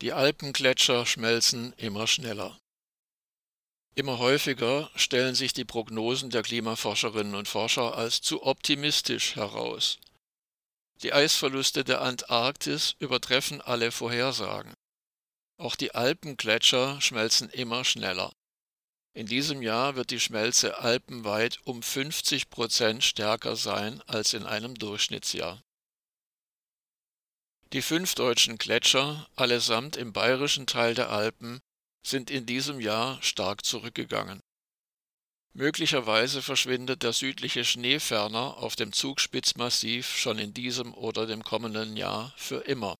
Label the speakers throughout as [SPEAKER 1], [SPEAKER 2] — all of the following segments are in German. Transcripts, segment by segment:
[SPEAKER 1] Die Alpengletscher schmelzen immer schneller. Immer häufiger stellen sich die Prognosen der Klimaforscherinnen und Forscher als zu optimistisch heraus. Die Eisverluste der Antarktis übertreffen alle Vorhersagen. Auch die Alpengletscher schmelzen immer schneller. In diesem Jahr wird die Schmelze alpenweit um 50 Prozent stärker sein als in einem Durchschnittsjahr. Die fünf deutschen Gletscher, allesamt im bayerischen Teil der Alpen, sind in diesem Jahr stark zurückgegangen. Möglicherweise verschwindet der südliche Schneeferner auf dem Zugspitzmassiv schon in diesem oder dem kommenden Jahr für immer.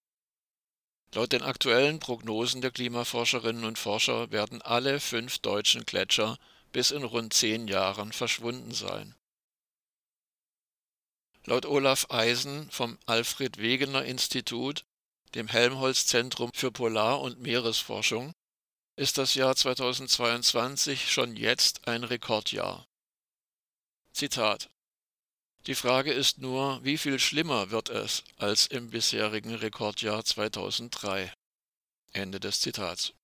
[SPEAKER 1] Laut den aktuellen Prognosen der Klimaforscherinnen und Forscher werden alle fünf deutschen Gletscher bis in rund zehn Jahren verschwunden sein. Laut Olaf Eisen vom Alfred Wegener Institut, dem Helmholtz-Zentrum für Polar- und Meeresforschung, ist das Jahr 2022 schon jetzt ein Rekordjahr. Zitat Die Frage ist nur, wie viel schlimmer wird es als im bisherigen Rekordjahr 2003? Ende des Zitats.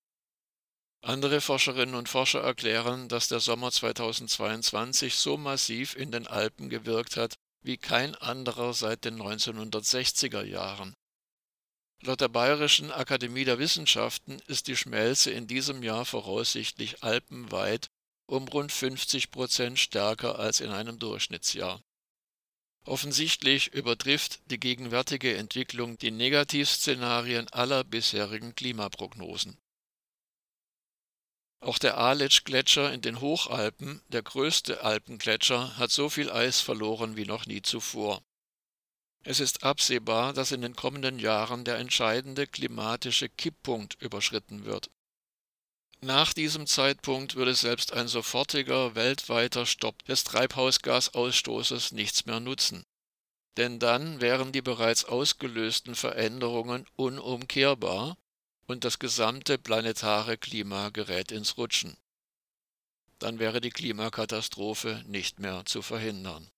[SPEAKER 1] Andere Forscherinnen und Forscher erklären, dass der Sommer 2022 so massiv in den Alpen gewirkt hat, wie kein anderer seit den 1960er Jahren. Laut der Bayerischen Akademie der Wissenschaften ist die Schmelze in diesem Jahr voraussichtlich alpenweit um rund 50 Prozent stärker als in einem Durchschnittsjahr. Offensichtlich übertrifft die gegenwärtige Entwicklung die Negativszenarien aller bisherigen Klimaprognosen. Auch der Aletsch-Gletscher in den Hochalpen, der größte Alpengletscher, hat so viel Eis verloren wie noch nie zuvor. Es ist absehbar, dass in den kommenden Jahren der entscheidende klimatische Kipppunkt überschritten wird. Nach diesem Zeitpunkt würde selbst ein sofortiger weltweiter Stopp des Treibhausgasausstoßes nichts mehr nutzen. Denn dann wären die bereits ausgelösten Veränderungen unumkehrbar und das gesamte planetare Klima gerät ins Rutschen. Dann wäre die Klimakatastrophe nicht mehr zu verhindern.